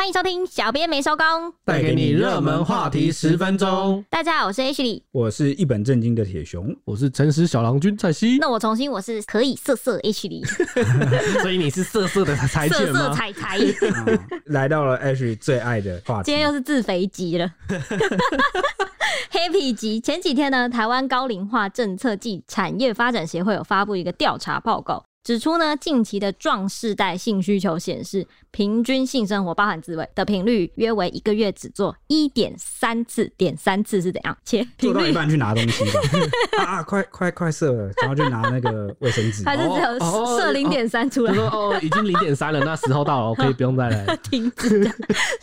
欢迎收听，小编没收工，带给你热门话题十分钟。大家好，我是 H 里，我是一本正经的铁熊，我是诚实小郎君蔡西。那我重新，我是可以色色 H 里，所以你是色色的柴犬？色色彩彩，来到了 H 最爱的话题，今天又是自肥集了，Happy 集。前几天呢，台湾高龄化政策暨产业发展协会有发布一个调查报告。指出呢，近期的壮世代性需求显示，平均性生活包含自慰的频率约为一个月只做一点三次，点三次是怎样？切做到一半去拿东西吧，啊，快快快射了，然后就拿那个卫生纸，还是只有射零点三出来？哦，哦，已经零点三了，那时候到了，可以不用再来 停止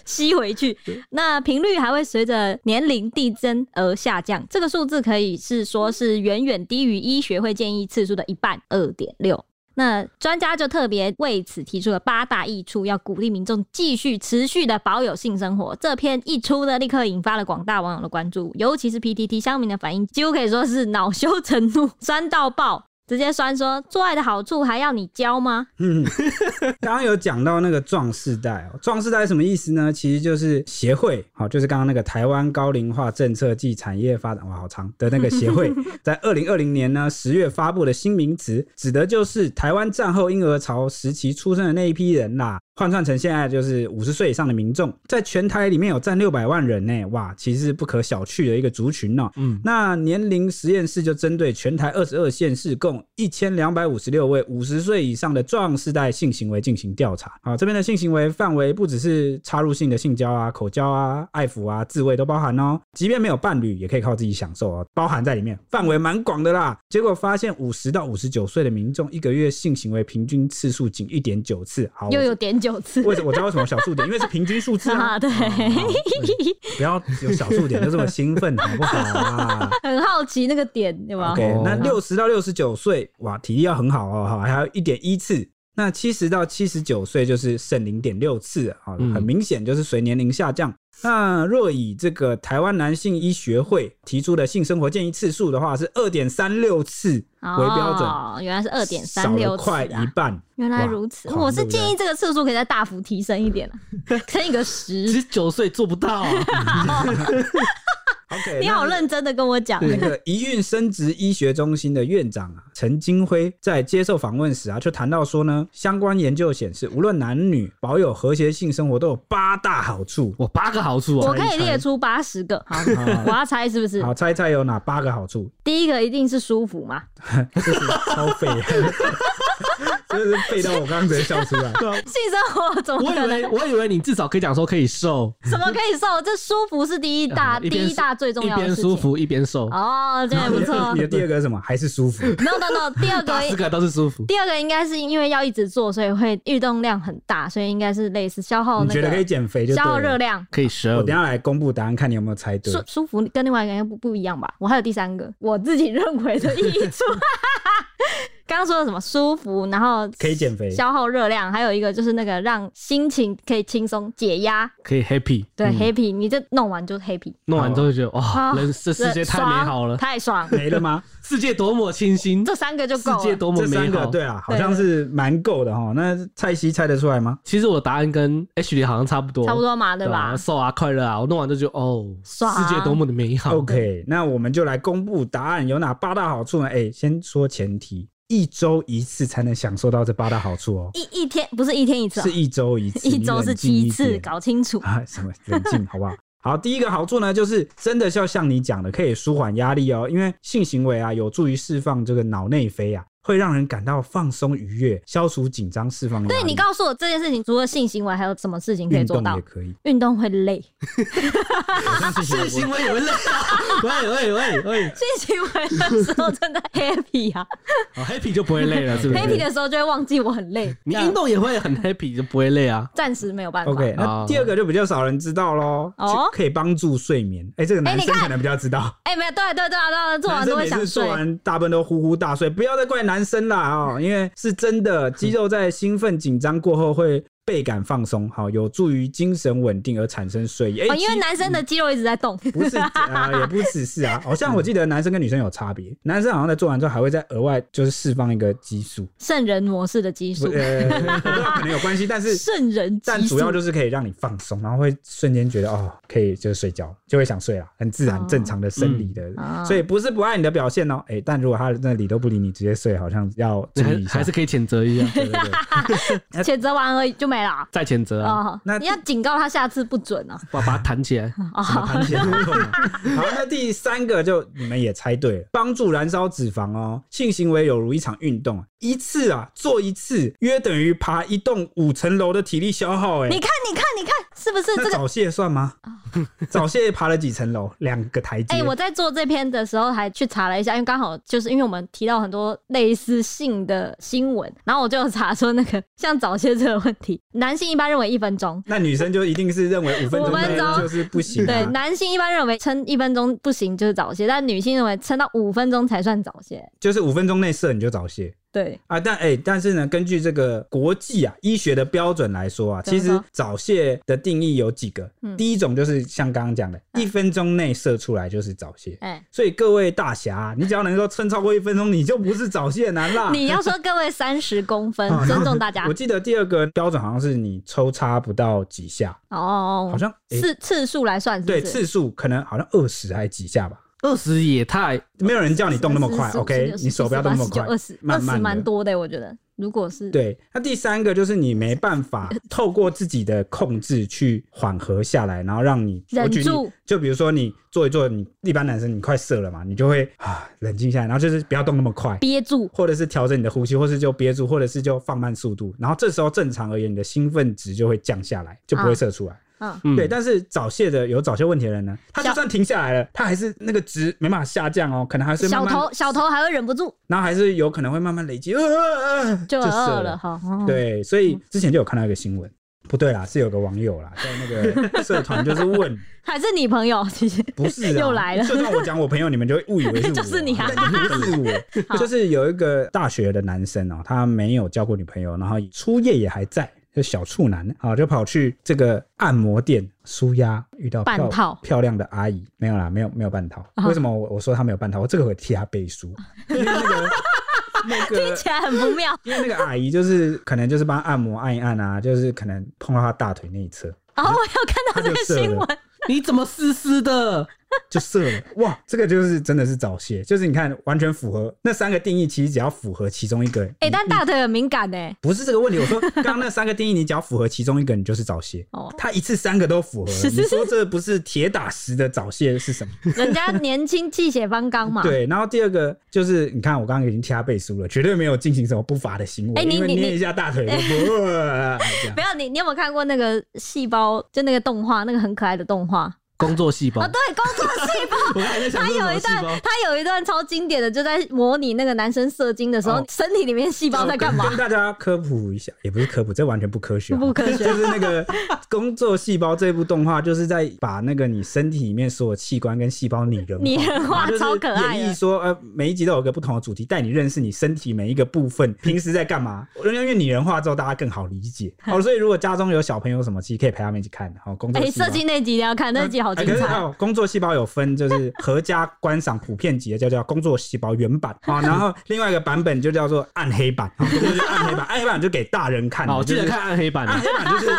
吸回去。那频率还会随着年龄递增而下降，这个数字可以是说是远远低于医学会建议次数的一半，二点六。那专家就特别为此提出了八大益处，要鼓励民众继续持续的保有性生活。这篇一出呢，立刻引发了广大网友的关注，尤其是 PTT 乡民的反应，几乎可以说是恼羞成怒，酸到爆。直接酸说做爱的好处还要你教吗？嗯，刚刚有讲到那个壮世代哦，壮世代什么意思呢？其实就是协会，好，就是刚刚那个台湾高龄化政策暨产业发展，哇，好长的那个协会，在二零二零年呢十月发布的新名词，指的就是台湾战后婴儿潮时期出生的那一批人啦。换算成现在就是五十岁以上的民众，在全台里面有占六百万人呢，哇，其实是不可小觑的一个族群哦。嗯，那年龄实验室就针对全台二十二县市共一千两百五十六位五十岁以上的壮世代性行为进行调查。啊，这边的性行为范围不只是插入性的性交啊、口交啊、爱抚啊、自慰都包含哦。即便没有伴侣，也可以靠自己享受哦，包含在里面，范围蛮广的啦。结果发现五十到五十九岁的民众一个月性行为平均次数仅一点九次，好，又有点九次。为什么我知道为什么小数点？因为是平均数字啊。对，不要有小数点就这么兴奋，好不好啊？很好奇那个点有没有？OK，那六十到六十九岁，哇，体力要很好哦，还有一点一次。那七十到七十九岁就是剩零点六次啊，很明显就是随年龄下降。那若以这个台湾男性医学会提出的性生活建议次数的话，是二点三六次为标准。哦，原来是二点三六次，快一半。原来如此，我是建议这个次数可以再大幅提升一点，乘一个十。十九岁做不到啊。OK，你好认真的跟我讲。那个宜蕴生殖医学中心的院长啊，陈金辉在接受访问时啊，就谈到说呢，相关研究显示，无论男女保有和谐性生活都有八大好处。我，八个好处啊！我可以列出八十个。好，我要猜是不是？好，猜猜有哪八个好处？第一个一定是舒服嘛，就是超废。就是背到我刚刚直接笑出来。性生活怎么可能？我以为我以为你至少可以讲说可以瘦。什么可以瘦？这舒服是第一大第一大最重要的事情。一边舒服一边瘦。哦，这也不错。你的第二个是什么？还是舒服？No No No，第二个四个都是舒服。第二个应该是因为要一直做，所以会运动量很大，所以应该是类似消耗。你觉得可以减肥就消耗热量可以瘦。我等下来公布答案，看你有没有猜对。舒舒服跟另外一个应该不不一样吧？我还有第三个，我自己认为的益处。刚刚说的什么舒服，然后可以减肥、消耗热量，还有一个就是那个让心情可以轻松解压，可以 happy，对、嗯、happy，你这弄完就 happy，弄完之后就觉得哇，人这世界太美好了，太爽，没了吗？世界多么清新，这三个就够了，世界多么美好，这三个对啊，好像是蛮够的哈。那蔡西猜得出来吗？其实我的答案跟 H 里好像差不多，差不多嘛，对吧？瘦啊，快乐啊，我弄完就觉得哦，爽，世界多么的美好。OK，那我们就来公布答案，有哪八大好处呢？哎、欸，先说前提。一周一次才能享受到这八大好处哦。一一天不是一天一次，是一周一次。一周是七次，搞清楚啊！什么冷静，好不好？好，第一个好处呢，就是真的是要像你讲的，可以舒缓压力哦。因为性行为啊，有助于释放这个脑内啡啊。会让人感到放松愉悦，消除紧张，释放。对，你告诉我这件事情，除了性行为，还有什么事情可以做到？运动也可以，运动会累。性行为也会累。喂喂喂喂，性行为的时候真的 happy 啊，happy 就不会累了，是不是？happy 的时候就会忘记我很累。你运动也会很 happy，就不会累啊。暂时没有办法。OK，那第二个就比较少人知道喽。哦，可以帮助睡眠。哎，这个男生可能比较知道。哎，没有，对对对啊，对，做完都会想睡。做完大部分都呼呼大睡，不要再怪男男生啦哦。因为是真的，肌肉在兴奋紧张过后会倍感放松，好，有助于精神稳定而产生睡意。哎、哦，因为男生的肌肉一直在动，不是 啊、呃，也不只是啊。好像我记得男生跟女生有差别，男生好像在做完之后还会再额外就是释放一个激素，圣人模式的激素，呃，可能有关系，但是圣人，但主要就是可以让你放松，然后会瞬间觉得哦，可以就是睡觉，就会想睡了，很自然正常的生理的，哦、所以不是不爱你的表现哦。哎、欸，但如果他那理都不理你，直接睡，好像要注意一下，还是可以谴责一下，对对对，谴责完而已就没了，再谴责啊。哦，那你要警告他下次不准啊，把把它弹起来，弹起来。好，那第三个就你们也猜对了，帮助燃烧脂肪哦。性行为有如一场运动，一次啊做一次，约等于爬一栋五层楼的体力消耗。哎，你看，你看，你看，是不是这个早泄算吗？早泄爬了几层楼？两个台阶。哎，我在做这篇的时候还去查了一下，因为刚好就是因为我们提到很多类似性的新闻，然后我就查出那个像早泄这个问题，男性一般认为一分钟，那女生就一定是认为五分钟就是不行。对，男性一般认为撑一分钟不行就是早泄，但女性认为撑到五分钟才算早泄，就是五分钟内射你就早泄。对啊，但哎、欸，但是呢，根据这个国际啊医学的标准来说啊，其实早泄的定义有几个。嗯、第一种就是像刚刚讲的，一、嗯、分钟内射出来就是早泄。哎、嗯，所以各位大侠，你只要能够撑超过一分钟，你就不是早泄男啦。你要说 各位三十公分，尊重大家。我记得第二个标准好像是你抽插不到几下哦，好像次、欸、次数来算是是，对，次数可能好像二十还是几下吧。二十也太没有人叫你动那么快，OK？你手不要动那么快，二十二十蛮多的，我觉得。如果是对，那第三个就是你没办法透过自己的控制去缓和下来，然后让你 忍住。就比如说你做一做，你一般男生你快射了嘛，你就会啊冷静下来，然后就是不要动那么快，憋住，或者是调整你的呼吸，或是就憋住，或者是就放慢速度，然后这时候正常而言，你的兴奋值就会降下来，就不会射出来。啊嗯，对，但是早泄的有早泄问题的人呢，他就算停下来了，他还是那个值没办法下降哦，可能还是慢慢小头小头还会忍不住，然后还是有可能会慢慢累积，呃，就饿了哈。对，所以之前就有看到一个新闻，不对啦，是有个网友啦，在那个 社团就是问，还是你朋友？其实不是，又来了。就算我讲我朋友，你们就会 误以为是我，就是你啊，不是我，就是有一个大学的男生哦，他没有交过女朋友，然后初夜也还在。就小处男啊，就跑去这个按摩店舒压，遇到半套漂亮的阿姨，没有啦，没有没有半套。为什么我我说他没有半套？我这个会替他背书，因为那个 那个听起来很不妙。因为那个阿姨就是可能就是帮他按摩按一按啊，就是可能碰到他大腿那一侧。哦，我有看到这个新闻，你怎么湿湿的？就射了哇！这个就是真的是早泄，就是你看完全符合那三个定义，其实只要符合其中一个，哎、欸，但大腿很敏感呢。不是这个问题，我说刚刚那三个定义，你只要符合其中一个，你就是早泄。哦，他一次三个都符合了，你说这不是铁打石的早泄是什么？人家年轻气血方刚嘛。对，然后第二个就是你看我刚刚已经替他背书了，绝对没有进行什么不法的行为，哎、欸，你你捏一下大腿，不要你，你有没有看过那个细胞？就那个动画，那个很可爱的动画。工作细胞啊，对，工作细胞。他有一段，他有一段超经典的，就在模拟那个男生射精的时候，身体里面细胞在干嘛？跟大家科普一下，也不是科普，这完全不科学，不科学。就是那个工作细胞这部动画，就是在把那个你身体里面所有器官跟细胞拟人化，拟人化超可爱。演绎说，呃，每一集都有个不同的主题，带你认识你身体每一个部分，平时在干嘛。因为拟人化之后，大家更好理解。好，所以如果家中有小朋友什么，其实可以陪他们一起看。好，工作。哎，射精那集要看，那集好精彩。工作细胞有分，就是合家观赏普遍级的，叫叫工作细胞原版啊。然后另外一个版本就叫做暗黑版，就是暗黑版。暗黑版就给大人看，哦记得看暗黑版。暗黑版就是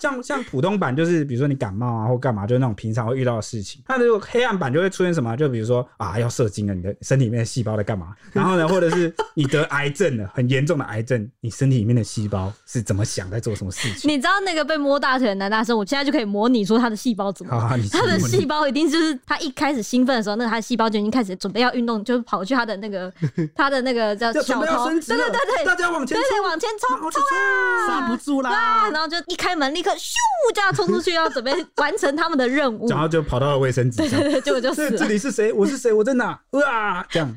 像像普通版，就是比如说你感冒啊或干嘛，就是那种平常会遇到的事情。那如果黑暗版就会出现什么？就比如说啊，要射精了，你的身体里面的细胞在干嘛？然后呢，或者是你得癌症了，很严重的癌症，你身体里面的细胞是怎么想，在做什么事情？你知道那个被摸大腿的男大生，我现在就可以模拟出他的细胞怎么？他的细胞一定就是他一开始兴奋的时候，那个他的细胞就已经开始准备要运动，就跑去他的那个 他的那个叫小头，对对对对，大家往前，对对往前冲，冲啊，刹不住啦！然后就一开门，立刻咻就要冲出去，要准备完成他们的任务，然后就跑到了卫生纸，对对对，结果就死了。这里是谁？我是谁？我在哪？哇，这样。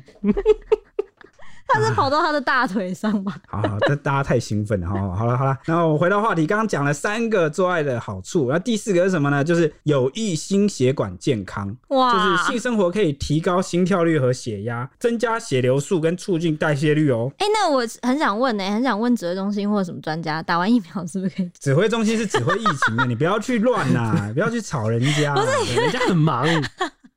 他是跑到他的大腿上吧？好好，这大家太兴奋了哈。好了好了，那我回到话题，刚刚讲了三个做爱的好处，那第四个是什么呢？就是有益心血管健康。哇，就是性生活可以提高心跳率和血压，增加血流速跟促进代谢率哦。哎、欸，那我很想问呢、欸，很想问指挥中心或者什么专家，打完疫苗是不是可以？指挥中心是指挥疫情的，你不要去乱呐，不要去吵人家，不是人家很忙。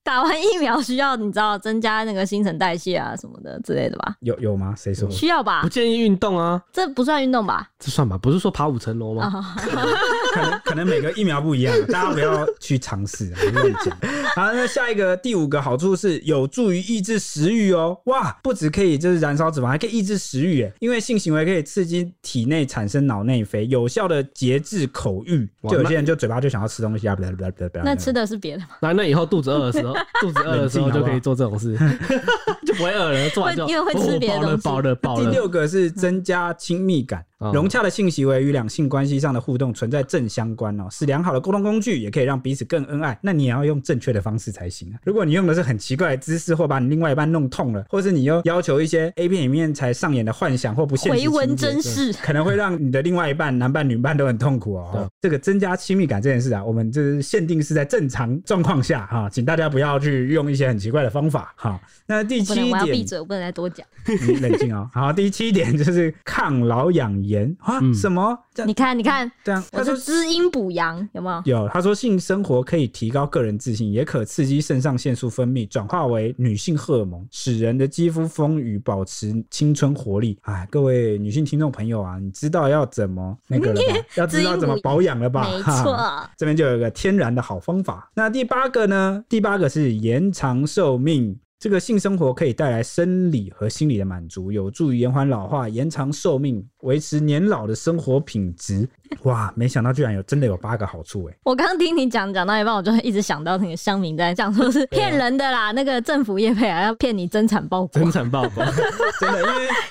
打完疫苗需要你知道增加那个新陈代谢啊什么的之类的吧？有有吗？谁说？需要吧？不建议运动啊，这不算运动吧？这算吧？不是说爬五层楼吗？可能 可能每个疫苗不一样，大家不要去尝试，乱讲。好，那下一个第五个好处是有助于抑制食欲哦。哇，不止可以就是燃烧脂肪，还可以抑制食欲诶，因为性行为可以刺激体内产生脑内啡，有效的节制口欲。就有些人就嘴巴就想要吃东西啊，不不不不不。那吃的是别的吗？那那以后肚子饿的时候。肚子饿的时候就可以做这种事，就不会饿了。做完就因为会吃别的东西。饱了，饱了。第六个是增加亲密感。融洽的性行为与两性关系上的互动存在正相关哦，是良好的沟通工具，也可以让彼此更恩爱。那你也要用正确的方式才行啊！如果你用的是很奇怪的姿势，或把你另外一半弄痛了，或是你又要求一些 A 片里面才上演的幻想或不现实回文真事，可能会让你的另外一半男伴女伴都很痛苦哦。这个增加亲密感这件事啊，我们就是限定是在正常状况下哈，请大家不要去用一些很奇怪的方法哈。那第七点，我要闭嘴，我不能再多讲。你冷静哦。好，第七点就是抗老养颜啊，什么？什么？你看，你看，这样他说滋阴补阳有没有？有。他说性生活可以提高个人自信，也可刺激肾上腺素分泌，转化为女性荷尔蒙，使人的肌肤丰腴，保持青春活力。哎，各位女性听众朋友啊，你知道要怎么那个了吧？要知道怎么保养了吧？没错，这边就有一个天然的好方法。那第八个呢？第八个是延长寿命。这个性生活可以带来生理和心理的满足，有助于延缓老化、延长寿命、维持年老的生活品质。哇，没想到居然有真的有八个好处哎！我刚刚听你讲讲到一半，我就一直想到那个乡民在讲说是骗人的啦，那个政府业配啊要骗你增产报国，增产报国，真的，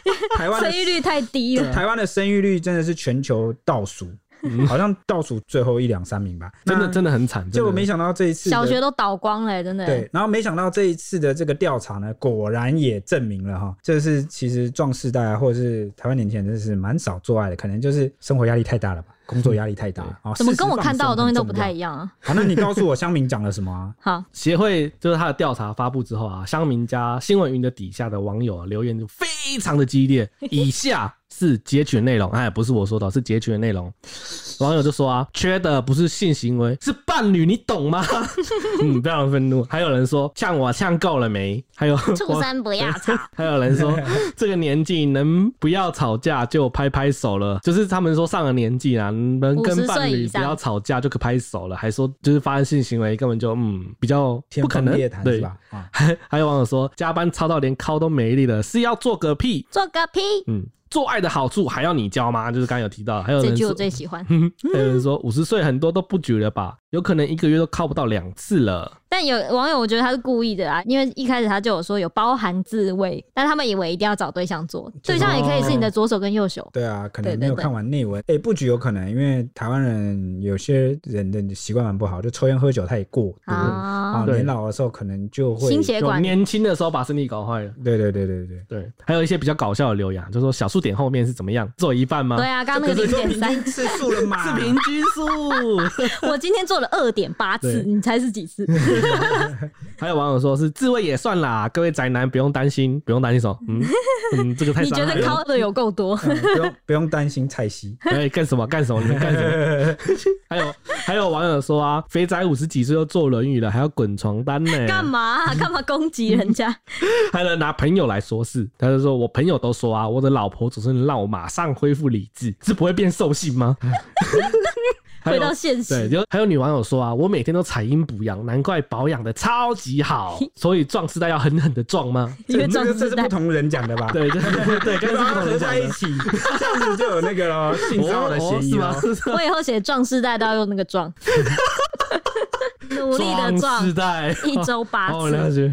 因为台湾 生育率太低了，台湾的生育率真的是全球倒数。好像倒数最后一两三名吧，真的真的很惨。结果没想到这一次小学都倒光了，真的。对，然后没想到这一次的这个调查呢，果然也证明了哈，这是其实壮世代啊，或者是台湾年轻人真的是蛮少做爱的，可能就是生活压力太大了吧，工作压力太大啊。怎么跟我看到的东西都不太一样啊？好，那你告诉我乡民讲了什么啊？好，协会就是他的调查发布之后啊，乡民加新闻云的底下的网友留言就非常的激烈，以下。是截取的内容，哎，不是我说的，是截取的内容。网友就说啊，缺的不是性行为，是伴侣，你懂吗？嗯，非常愤怒。还有人说，呛我呛够了没？还有畜生不要吵。还有人说，这个年纪能不要吵架就拍拍手了，就是他们说上了年纪啊，能跟伴侣不要吵架就可拍手了，还说就是发生性行为根本就嗯比较不可能，对吧？还 还有网友说，加班超到连靠都没力了，是要做个屁？做个屁？嗯。做爱的好处还要你教吗？就是刚刚有提到，还有人说，这句我最喜欢。还有人说五十岁很多都不举了吧？有可能一个月都靠不到两次了。但有网友我觉得他是故意的啊，因为一开始他就有说有包含自慰，但他们以为一定要找对象做，对象也可以是你的左手跟右手。对啊，可能没有看完内文。哎，不举有可能，因为台湾人有些人的习惯蛮不好，就抽烟喝酒太过多啊，年老的时候可能就会心血管，年轻的时候把身体搞坏了。对对对对对对，还有一些比较搞笑的留言，就说小数点后面是怎么样做一半吗？对啊，刚刚那个零点三次数了嘛，是平均数。我今天做了二点八次，你猜是几次？还有网友说是自慰也算啦，各位宅男不用担心，不用担心什么？嗯嗯，这个太……你觉得靠的有够多？嗯、不用不用担心蔡西，哎，干什么干什么？你们干什么？还有还有网友说啊，肥宅五十几岁都坐轮椅了，还要滚床单呢？干嘛干嘛攻击人家？还能拿朋友来说事，他就说我朋友都说啊，我的老婆总是能让我马上恢复理智，是不会变兽性吗？回到现实，对，就还有女网友说啊，我每天都采阴补阳，难怪保养的超级好。所以壮士代要狠狠的壮吗？因为壮世代这是不同人讲的吧？对对对，跟不同人在一起，这样子就有那个性骚扰的嫌疑吗？我以后写壮士代都要用那个壮。努力的壮时代一周八哦，次。了解。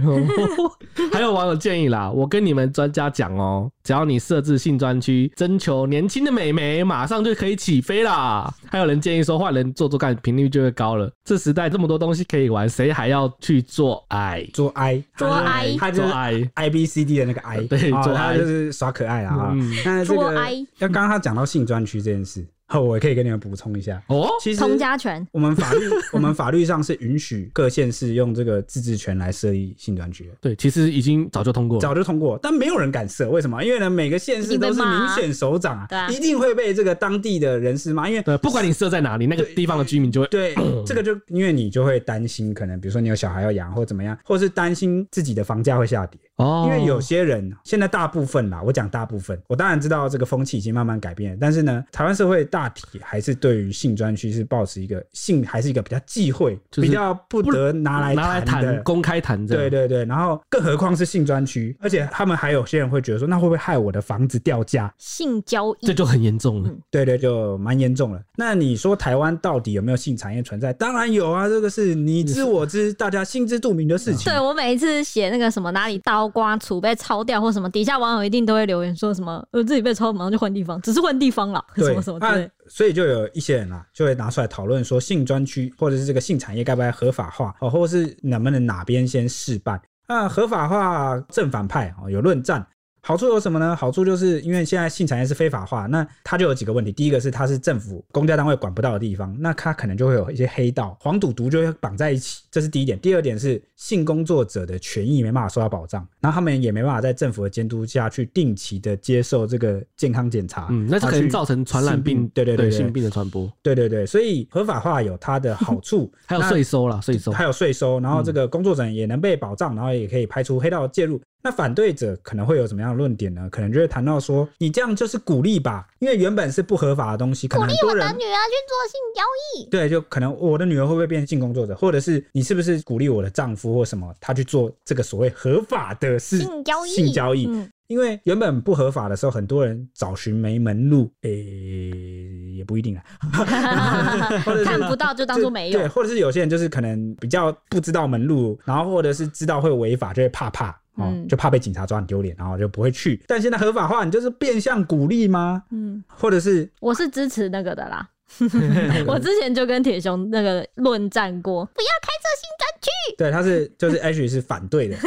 还有网友建议啦，我跟你们专家讲哦，只要你设置性专区，征求年轻的美眉，马上就可以起飞啦。还有人建议说，换人做做看，频率就会高了。这时代这么多东西可以玩，谁还要去做爱？做爱做爱他就是做爱 I B C D 的那个 I，对做哦他 I 就是耍可爱啦啊嗯。那这个做爱要刚刚他讲到性专区这件事，好，我也可以跟你们补充一下。哦，其实通家权我们法律，我们法律上是允许各县市用这个自治权来设立性专区的。对，其实已经早就通过。早就通过，但没有人敢设，为什么？因为呢，每个县市都是民选首长啊，啊一定会被这个当地的人士骂，因为对，不管你设在哪里，那个地方的居民就会对 这个就因为你就会担心，可能比如说你有小孩要养或怎么样，或是担心自己的房价会下跌。哦，因为有些人现在大部分啦，我讲大部分，我当然知道这个风气已经慢慢改变了，但是呢，台湾社会大体还是对于性专区是保持一个性还是一个比较忌讳，就是比较不得拿来拿来谈公开谈这样。对对对，然后更何况是性专区，而且他们还有些人会觉得说，那会不会害我的房子掉价？性交易这就很严重了。对对，就蛮严重了。那你说台湾到底有没有性产业存在？当然有啊，这个是你知我知，大家心知肚明的事情。对我每一次写那个什么哪里刀刮除被抄掉或什么，底下网友一定都会留言说什么呃自己被抄，马上就换地方，只是换地方了，什么什么对啊。所以就有一些人啊，就会拿出来讨论说，性专区或者是这个性产业该不该合法化哦，或者是能不能哪边先试办？那合法化正反派哦有论战。好处有什么呢？好处就是因为现在性产业是非法化，那它就有几个问题。第一个是它是政府公家单位管不到的地方，那它可能就会有一些黑道、黄赌毒就会绑在一起，这是第一点。第二点是性工作者的权益没办法受到保障，然后他们也没办法在政府的监督下去定期的接受这个健康检查。嗯，那就可能造成传染病，对对对，性病的传播。对对对，所以合法化有它的好处，还有税收啦，税收还有税收，然后这个工作者也能被保障，然后也可以排除黑道介入。那反对者可能会有什么样的论点呢？可能就会谈到说，你这样就是鼓励吧，因为原本是不合法的东西，可能很多人鼓励我的女儿去做性交易，对，就可能我的女儿会不会变成性工作者，或者是你是不是鼓励我的丈夫或什么，他去做这个所谓合法的事性交易，性交易。嗯因为原本不合法的时候，很多人找寻没门路，诶，也不一定啊，看不到就当做没有对，或者是有些人就是可能比较不知道门路，然后或者是知道会违法，就会怕怕。哦，嗯就怕被警察抓很丢脸，然后就不会去。但现在合法化，你就是变相鼓励吗？嗯，或者是我是支持那个的啦。我之前就跟铁雄那个论战过，不要开设新专区。对，他是就是 H 是反对的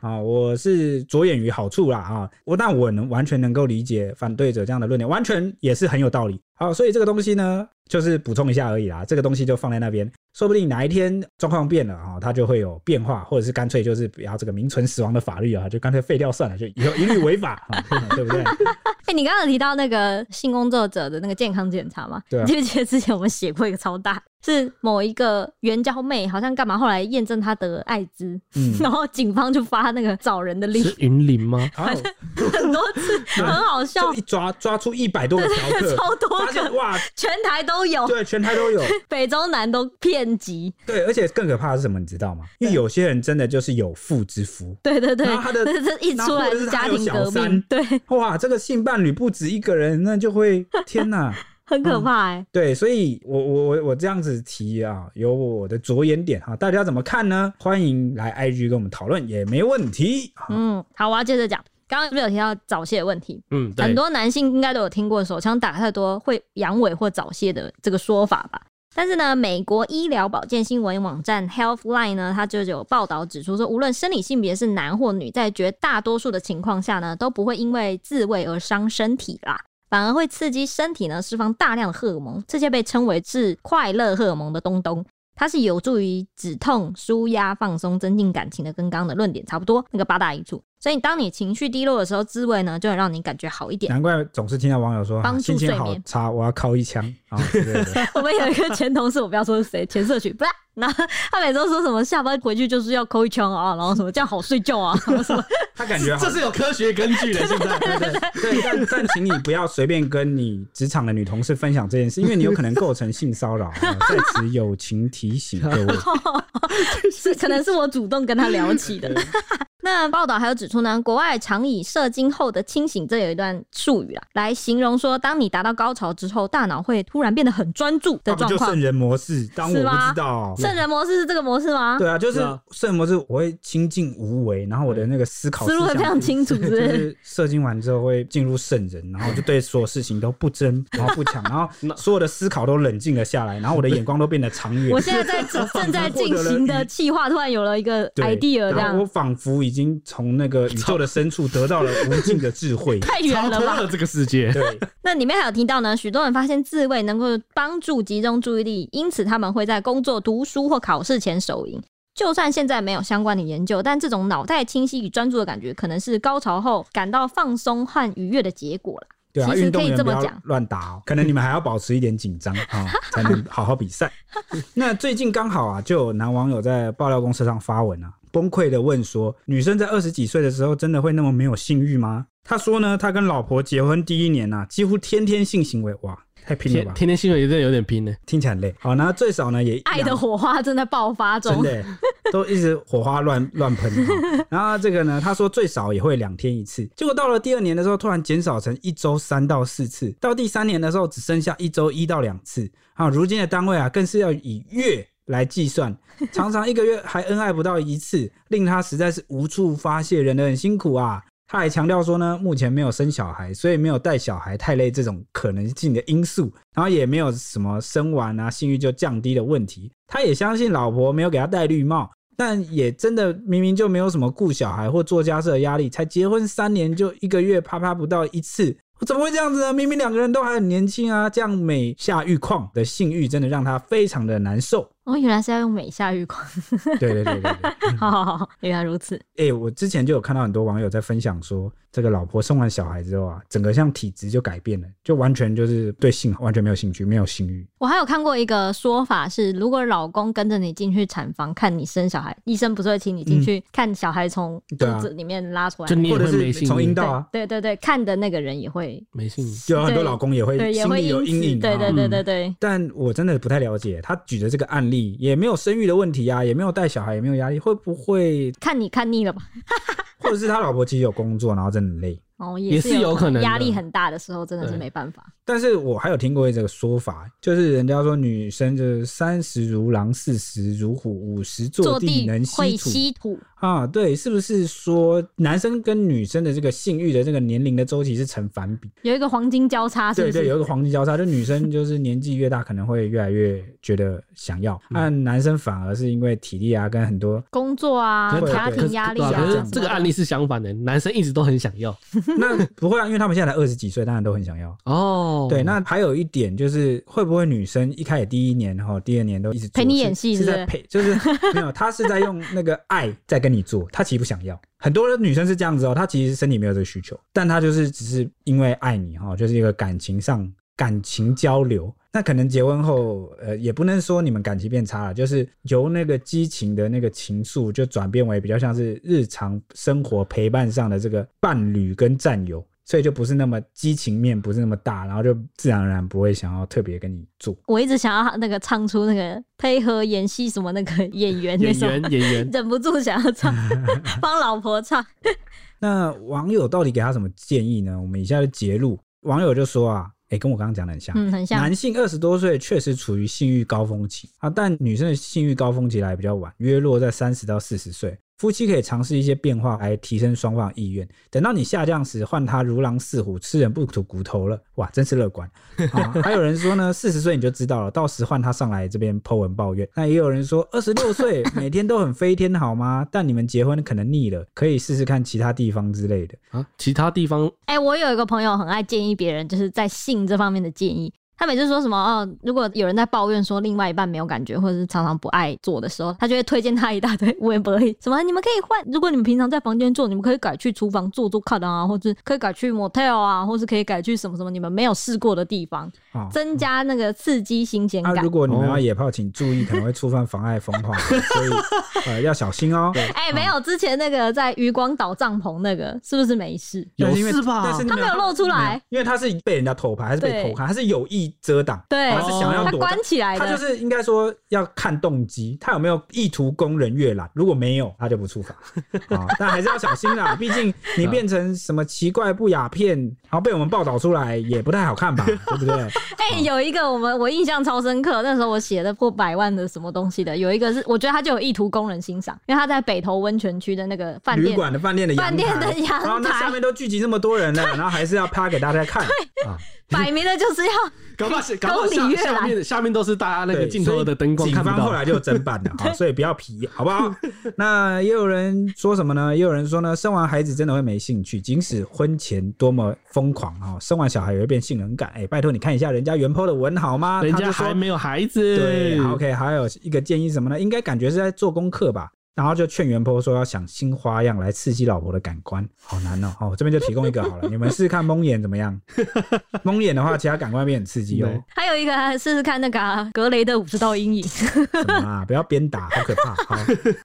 啊，我是着眼于好处啦啊，我但我能完全能够理解反对者这样的论点，完全也是很有道理。好，所以这个东西呢，就是补充一下而已啦，这个东西就放在那边，说不定哪一天状况变了啊，它就会有变化，或者是干脆就是不要这个名存实亡的法律啊，就干脆废掉算了，就以后一律违法 啊，对不对？哎、欸，你刚刚有提到那个性工作者的那个健康检查吗？对、啊，你记不记得之前我们写过一个超大，是某一个援交妹好像干嘛，后来验证她得艾滋，嗯，然后警方就发那个找人的令，是云林吗？很多次，很好笑，一抓抓出一百多个嫖客，超多个，哇，全台都有，对，全台都有，北中南都遍及，对，而且更可怕的是什么，你知道吗？因为有些人真的就是有妇之夫，对对对，他的这一出来是家庭革命，对，哇，这个性伴侣不止一个人，那就会天哪，很可怕哎、欸嗯。对，所以我我我我这样子提啊，有我的着眼点哈，大家怎么看呢？欢迎来 IG 跟我们讨论也没问题。嗯，好，我要接着讲。刚刚不是有提到早泄的问题？嗯，很多男性应该都有听过手枪打太多会阳痿或早泄的这个说法吧？但是呢，美国医疗保健新闻网站 Healthline 呢，它就有报道指出说，无论生理性别是男或女，在绝大多数的情况下呢，都不会因为自慰而伤身体啦，反而会刺激身体呢释放大量的荷尔蒙，这些被称为是快乐荷尔蒙的东东。它是有助于止痛、舒压、放松、增进感情的，跟刚刚的论点差不多，那个八大益处。所以当你情绪低落的时候，滋味呢就能让你感觉好一点。难怪总是听到网友说，帮助睡眠，心情好差，我要靠一枪。哦、我们有一个前同事，我不要说是谁，前社区，不是，然后他每周说什么下班回去就是要扣一枪啊，然后什么这样好睡觉啊，什么 什么。他感觉这是有科学根据的，现在对对对，但但请你不要随便跟你职场的女同事分享这件事，因为你有可能构成性骚扰、哦。在此友情提醒各位，是可能是我主动跟他聊起的。那报道还有指出呢，国外常以射精后的清醒，这有一段术语啊，来形容说，当你达到高潮之后，大脑会突然变得很专注的状况。就圣人模式，当我不知道圣人模式是这个模式吗？对啊，就是圣人模式，我会清净无为，然后我的那个思考思路会非常清楚是是，就是射精完之后会进入圣人，然后就对所有事情都不争，然后不抢，然后 所有的思考都冷静了下来，然后我的眼光都变得长远。我现在在正在进行的 计划，突然有了一个 idea，这样我仿佛已经从那个宇宙的深处得到了无尽的智慧，太远了吧？超脱了这个世界。对，那里面还有提到呢，许多人发现自慰能够帮助集中注意力，因此他们会在工作、读书或考试前手淫。就算现在没有相关的研究，但这种脑袋清晰与专注的感觉，可能是高潮后感到放松和愉悦的结果了。对啊，其实可以这么讲，乱打哦，可能你们还要保持一点紧张啊，才能好好比赛。那最近刚好啊，就有男网友在爆料公社上发文啊，崩溃的问说：女生在二十几岁的时候，真的会那么没有性欲吗？他说呢，他跟老婆结婚第一年啊，几乎天天性行为，哇！太拼了吧！天天性行为真的有点拼呢，听起来很累。好，那最少呢也爱的火花正在爆发中，真的都一直火花乱乱喷。然后这个呢，他说最少也会两天一次，结果到了第二年的时候，突然减少成一周三到四次，到第三年的时候只剩下一周一到两次。啊，如今的单位啊，更是要以月来计算，常常一个月还恩爱不到一次，令他实在是无处发泄，忍得很辛苦啊。他还强调说呢，目前没有生小孩，所以没有带小孩太累这种可能性的因素，然后也没有什么生完啊性欲就降低的问题。他也相信老婆没有给他戴绿帽，但也真的明明就没有什么顾小孩或做家事的压力，才结婚三年就一个月啪啪不到一次，我怎么会这样子呢？明明两个人都还很年轻啊，这样每下愈况的性欲真的让他非常的难受。哦，原来是要用美下浴光。对对对对对，好好好，原来如此。哎、欸，我之前就有看到很多网友在分享说，这个老婆生完小孩之后啊，整个像体质就改变了，就完全就是对性完全没有兴趣，没有性欲。我还有看过一个说法是，如果老公跟着你进去产房看你生小孩，医生不是会请你进去看小孩从肚子里面拉出来，嗯啊、或者是从阴道啊？对对对，看的那个人也会没性欲，就有很多老公也会心里有阴影。对对对对对。但我真的不太了解他举的这个案例，也没有生育。的问题啊，也没有带小孩，也没有压力，会不会看你看腻了吧？或者是他老婆其实有工作，然后真的很累。哦，也是有可能，压力很大的时候，真的是没办法。但是我还有听过这个说法，就是人家说女生就是三十如狼，四十如虎，五十坐地能吸土啊。对，是不是说男生跟女生的这个性欲的这个年龄的周期是成反比？有一个黄金交叉是不是？对对，有一个黄金交叉，就女生就是年纪越大，可能会越来越觉得想要，但男生反而是因为体力啊，跟很多工作啊、家庭压力啊。可是这个案例是相反的，男生一直都很想要。那不会啊，因为他们现在才二十几岁，当然都很想要哦。对，那还有一点就是，会不会女生一开始第一年哈，第二年都一直陪你演戏，是在陪，就是没有，她是在用那个爱在跟你做，她其实不想要。很多的女生是这样子哦，她其实身体没有这个需求，但她就是只是因为爱你哈，就是一个感情上感情交流。那可能结婚后，呃，也不能说你们感情变差了，就是由那个激情的那个情愫，就转变为比较像是日常生活陪伴上的这个伴侣跟战友，所以就不是那么激情面，不是那么大，然后就自然而然不会想要特别跟你做。我一直想要那个唱出那个配合演戏什么那个演员那种，演员演员，忍不住想要唱，帮老婆唱。那网友到底给他什么建议呢？我们以下就截录，网友就说啊。哎、欸，跟我刚刚讲的很像，嗯，很像。男性二十多岁确实处于性欲高峰期啊，但女生的性欲高峰期来比较晚，约落在三十到四十岁。夫妻可以尝试一些变化来提升双方意愿。等到你下降时，换他如狼似虎，吃人不吐骨头了。哇，真是乐观 啊！还有人说呢，四十岁你就知道了，到时换他上来这边 po 文抱怨。那也有人说，二十六岁每天都很飞天好吗？但你们结婚可能腻了，可以试试看其他地方之类的啊。其他地方？哎、欸，我有一个朋友很爱建议别人，就是在性这方面的建议。他每次说什么哦，如果有人在抱怨说另外一半没有感觉，或者是常常不爱做的时候，他就会推荐他一大堆 Web 什么，你们可以换。如果你们平常在房间做，你们可以改去厨房做做看啊，或者可以改去 motel 啊，或是可以改去什么什么你们没有试过的地方，哦、增加那个刺激新鲜感、啊。如果你们要野炮，请注意可能会触犯妨碍风化，所以呃要小心哦。哎、欸，没有之前那个在渔光岛帐篷那个是不是没事？有事吧？但是他没有露出来，因为他是被人家偷拍还是被偷看，他是有意遮挡，对，他是想要他躲，关起来的，他就是应该说要看动机，他有没有意图供人阅览，如果没有，他就不处罚。但还是要小心啦，毕竟你变成什么奇怪不雅片，然后被我们报道出来，也不太好看吧，对不对？哎、有一个我们我印象超深刻，那时候我写的破百万的什么东西的，有一个是我觉得他就有意图供人欣赏，因为他在北投温泉区的那个饭店旅馆的饭店的饭店的阳台，然后那下面都聚集这么多人了，然后还是要拍给大家看，啊，摆明了就是要搞不好搞不好下下面下面都是大家那个镜头的灯光，警方后来就侦办了，啊，所以不要皮，好不好？那也有人说什么呢？也有人说呢，生完孩子真的会没兴趣，即使婚前多么疯狂啊，生完小孩也会变性冷感。哎，拜托你看一下人家原 po 的文好吗？人家还没有孩子。对，OK，还有一个建议什么呢？应该感觉是在做功课吧。然后就劝原 po 说要想新花样来刺激老婆的感官，好难哦！好，这边就提供一个好了，你们试试看蒙眼怎么样？蒙眼的话，其他感官变很刺激哦。还有一个试试看那个、啊、格雷的五十道阴影。什么啊？不要鞭打，好可怕！好，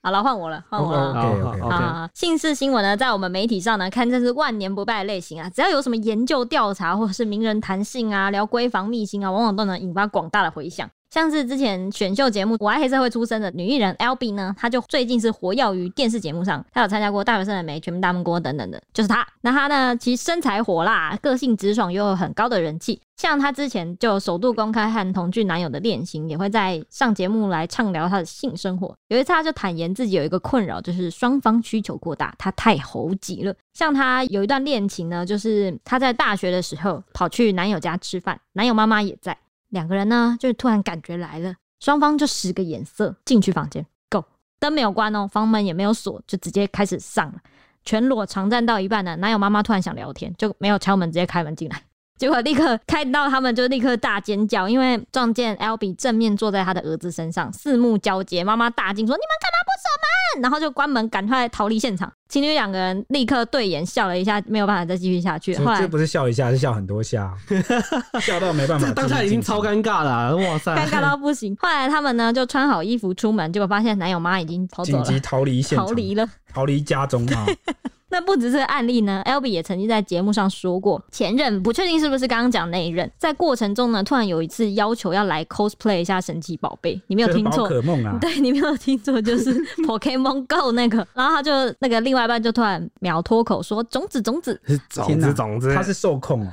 好了，换我了，换我了。OK OK OK。啊，性事新闻呢，在我们媒体上呢，堪称是万年不败的类型啊。只要有什么研究调查，或者是名人谈性啊，聊闺房秘辛啊，往往都能引发广大的回响。像是之前选秀节目《我爱黑社会》出身的女艺人 L B 呢，她就最近是活跃于电视节目上，她有参加过《大学生的美》《全民大闷锅》等等的，就是她。那她呢，其实身材火辣，个性直爽，又有很高的人气。像她之前就首度公开和同居男友的恋情，也会在上节目来畅聊她的性生活。有一次，她就坦言自己有一个困扰，就是双方需求过大，她太猴急了。像她有一段恋情呢，就是她在大学的时候跑去男友家吃饭，男友妈妈也在。两个人呢，就突然感觉来了，双方就使个眼色进去房间，Go，灯没有关哦，房门也没有锁，就直接开始上了，全裸长站到一半呢，男友妈妈突然想聊天，就没有敲门，直接开门进来，结果立刻看到他们就立刻大尖叫，因为撞见 L B 正面坐在他的儿子身上，四目交接，妈妈大惊说：“你们干嘛不锁门？”然后就关门，赶快逃离现场。情侣两个人立刻对眼笑了一下，没有办法再继续下去。后来这不是笑一下，是笑很多下，笑到没办法。当下已经超尴尬了、啊，哇塞，尴尬到不行。后来他们呢就穿好衣服出门，结果发现男友妈已经跑走了，紧急逃离现场，逃离了，逃离家中啊。那不止这个案例呢，Albee 也曾经在节目上说过，前任不确定是不是刚刚讲那一任，在过程中呢，突然有一次要求要来 cosplay 一下神奇宝贝，你没有听错，宝可梦啊，对，你没有听错，就是 Pokemon Go 那个，然后他就那个另外一半就突然秒脱口说种子种子，种子种子，他是受控 哦，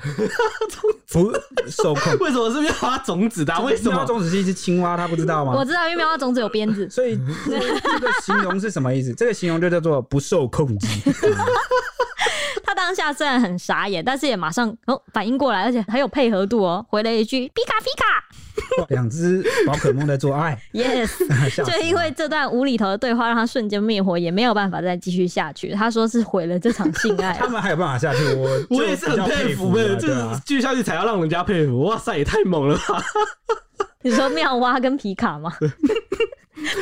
不受控，为什么是妙蛙种子的？为什么种子是一只青蛙？他不知道吗？我知道，因为妙蛙种子有鞭子，所以这个形容是什么意思？这个形容就叫做不受控制。他当下虽然很傻眼，但是也马上哦反应过来，而且很有配合度哦，回了一句皮卡皮卡。两只宝可梦在做爱，yes。就因为这段无厘头的对话，让他瞬间灭火，也没有办法再继续下去。他说是毁了这场性爱。他们还有办法下去，我我也是很佩服的，就是继续下去才要让人家佩服。哇塞，也太猛了吧！你说妙蛙跟皮卡吗？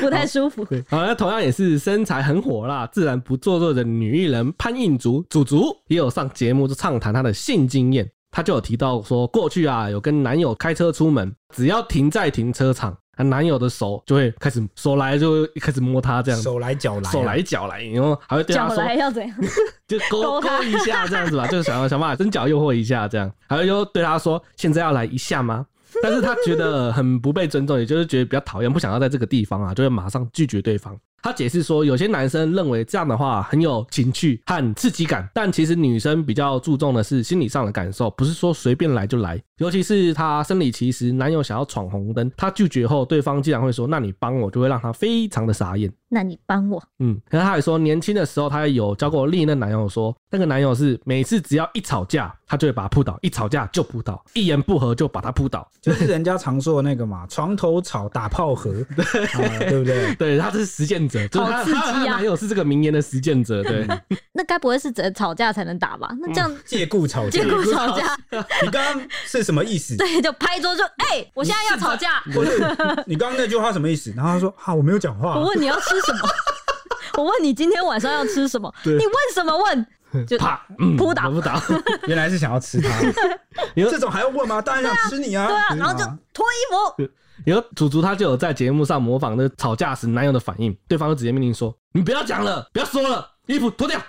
不太舒服。好，那同样也是身材很火辣、自然不做作的女艺人潘映竹，祖竹也有上节目就畅谈她的性经验。她就有提到说，过去啊有跟男友开车出门，只要停在停车场，男友的手就会开始手来就一开始摸她这样，手来脚来、啊，手来脚来，然后还会对她说，脚来要怎样？就勾勾一下这样子吧，就是想要想办法伸脚诱惑一下这样，还有就对她说，现在要来一下吗？但是她觉得很不被尊重，也就是觉得比较讨厌，不想要在这个地方啊，就会马上拒绝对方。他解释说，有些男生认为这样的话很有情趣和刺激感，但其实女生比较注重的是心理上的感受，不是说随便来就来。尤其是她生理期时，男友想要闯红灯，她拒绝后，对方竟然会说：“那你帮我”，就会让她非常的傻眼。那你帮我？嗯，然后她还说，年轻的时候她有交过另一任男友，说那个男友是每次只要一吵架，她就会把他扑倒，一吵架就扑倒，一言不合就把他扑倒，就是人家常说的那个嘛，床头吵，打炮和，对、啊，对不对？对，他是实践者，就是他，他的男友是这个名言的实践者，对。那该不会是只吵架才能打吧？那这样借故吵架，借故吵架，你刚刚是什么意思？对，就拍桌就哎、欸，我现在要吵架。不是，你刚刚那句话什么意思？然后他说啊，我没有讲话。我问你要吃什么？我问你今天晚上要吃什么？你问什么问？就啪，扑打扑打。原来是想要吃他。这种还要问吗？当然想吃你啊。对啊，然后就脱衣服。有祖祖他就有在节目上模仿那吵架时男友的反应，对方就直接命令说：“你不要讲了，不要说了，衣服脱掉。”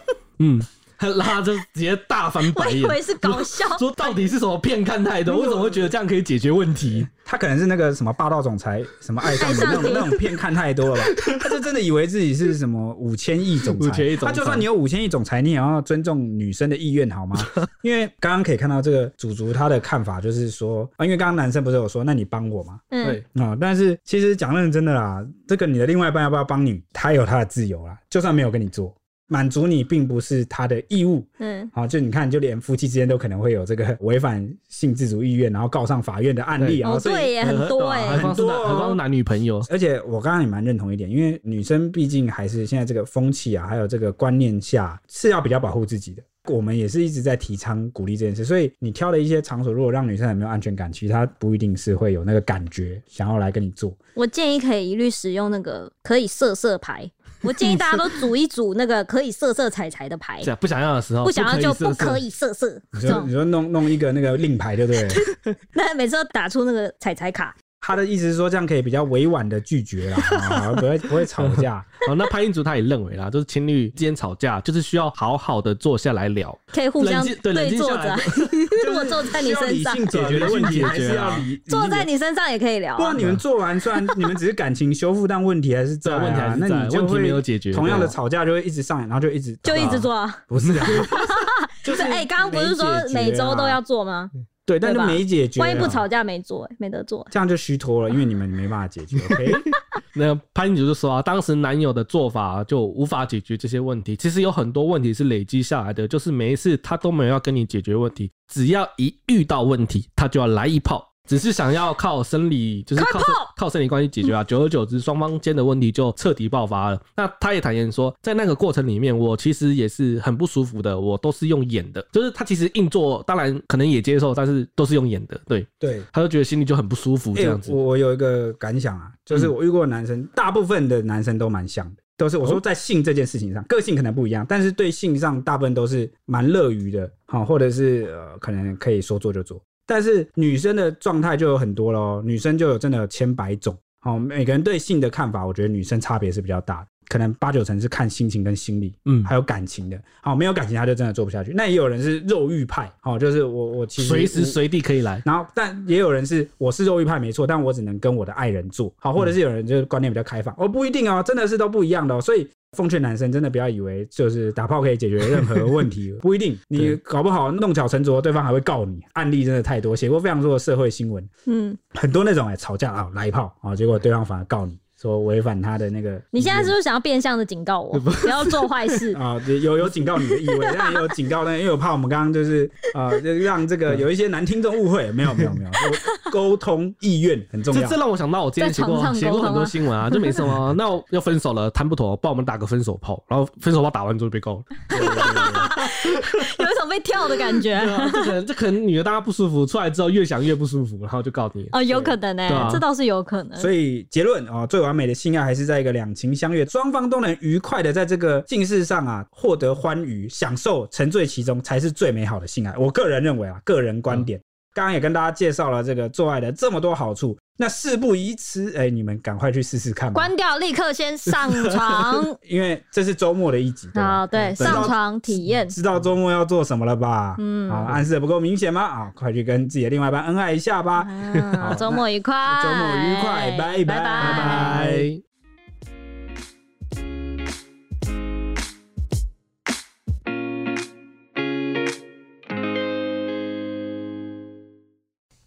嗯。然后就直接大翻白眼，我以为是搞笑，说到底是什么片看太多？为什么会觉得这样可以解决问题？他可能是那个什么霸道总裁，什么爱上你那种那种片看太多了吧？他就真的以为自己是什么五千亿总裁。他就算你有五千亿总裁，你也要尊重女生的意愿好吗？因为刚刚可以看到这个祖祖他的看法就是说啊，因为刚刚男生不是有说，那你帮我吗？嗯、对啊，但是其实讲认真的啦，这个你的另外一半要不要帮你，他有他的自由啦，就算没有跟你做。满足你并不是他的义务，嗯，好，就你看，就连夫妻之间都可能会有这个违反性自主意愿，然后告上法院的案例啊，对，对耶，很多哎，很多，很多男女朋友。而且我刚刚也蛮认同一点，因为女生毕竟还是现在这个风气啊，还有这个观念下是要比较保护自己的。我们也是一直在提倡鼓励这件事，所以你挑的一些场所，如果让女生很没有安全感，其实她不一定是会有那个感觉想要来跟你做。我建议可以一律使用那个可以色色牌。我建议大家都组一组那个可以色色彩彩的牌，不想要的时候，不想要就不可以色色。你说你说弄弄一个那个令牌，对不对？那每次都打出那个彩彩卡。他的意思是说，这样可以比较委婉的拒绝啦，不会不会吵架。哦，那潘英竹他也认为啦，就是情侣之间吵架，就是需要好好的坐下来聊，可以互相对坐着。如果坐在你身上，解决的问题还是要坐在你身上也可以聊。不然你们做完，虽然你们只是感情修复，但问题还是在，问题还是在，那你就会没有解决。同样的吵架就会一直上演，然后就一直就一直做。不是，就是哎，刚刚不是说每周都要做吗？对，但是没解决。万一不吵架没做，没得做，这样就虚脱了，因为你们没办法解决。OK，那潘英主就说啊，当时男友的做法就无法解决这些问题。其实有很多问题是累积下来的，就是每一次他都没有要跟你解决问题，只要一遇到问题，他就要来一炮。只是想要靠生理，就是靠靠生理关系解决啊。久而久之，双方间的问题就彻底爆发了。那他也坦言说，在那个过程里面，我其实也是很不舒服的。我都是用演的，就是他其实硬做，当然可能也接受，但是都是用演的。对对，他就觉得心里就很不舒服这样子。我有一个感想啊，就是我遇过的男生，大部分的男生都蛮像的，都是我说在性这件事情上，个性可能不一样，但是对性上大部分都是蛮乐于的，好，或者是呃，可能可以说做就做。但是女生的状态就有很多喽，女生就有真的有千百种。好，每个人对性的看法，我觉得女生差别是比较大的，可能八九成是看心情跟心理，嗯，还有感情的。好，没有感情他就真的做不下去。那也有人是肉欲派，好，就是我我其实随时随地可以来。然后，但也有人是我是肉欲派没错，但我只能跟我的爱人做。好，或者是有人就是观念比较开放，哦，不一定哦，真的是都不一样的哦，所以。奉劝男生真的不要以为就是打炮可以解决任何问题，不一定。你搞不好弄巧成拙，对方还会告你。案例真的太多，写过非常多的社会新闻，嗯，很多那种哎吵架啊来一炮啊，结果对方反而告你。说违反他的那个，你现在是不是想要变相的警告我，不要做坏事 啊？有有警告你的意味，但也有警告，但因为我怕我们刚刚就是啊，就让这个有一些男听众误会，没有没有没有，沟通意愿很重要。这让我想到我之前写过写过很多新闻啊，就没什么。那我要分手了，谈不妥，帮我们打个分手炮，然后分手炮打完之后被告了，有一种被跳的感觉。这可能这可能女的大家不舒服，出来之后越想越不舒服，然后就告你。哦，有可能呢，这倒是有可能。所以结论啊，最完完美的性爱还是在一个两情相悦，双方都能愉快的在这个性事上啊获得欢愉、享受、沉醉其中，才是最美好的性爱。我个人认为啊，个人观点，刚刚、嗯、也跟大家介绍了这个做爱的这么多好处，那事不宜迟，哎，你们赶快去试试看吧。关掉，立刻先上床，因为这是周末的一集。好，对，上床体验，知道周末要做什么了吧？嗯，好，暗示的不够明显吗？啊，快去跟自己的另外一半恩爱一下吧。好，周末愉快，周末愉快，拜拜拜拜。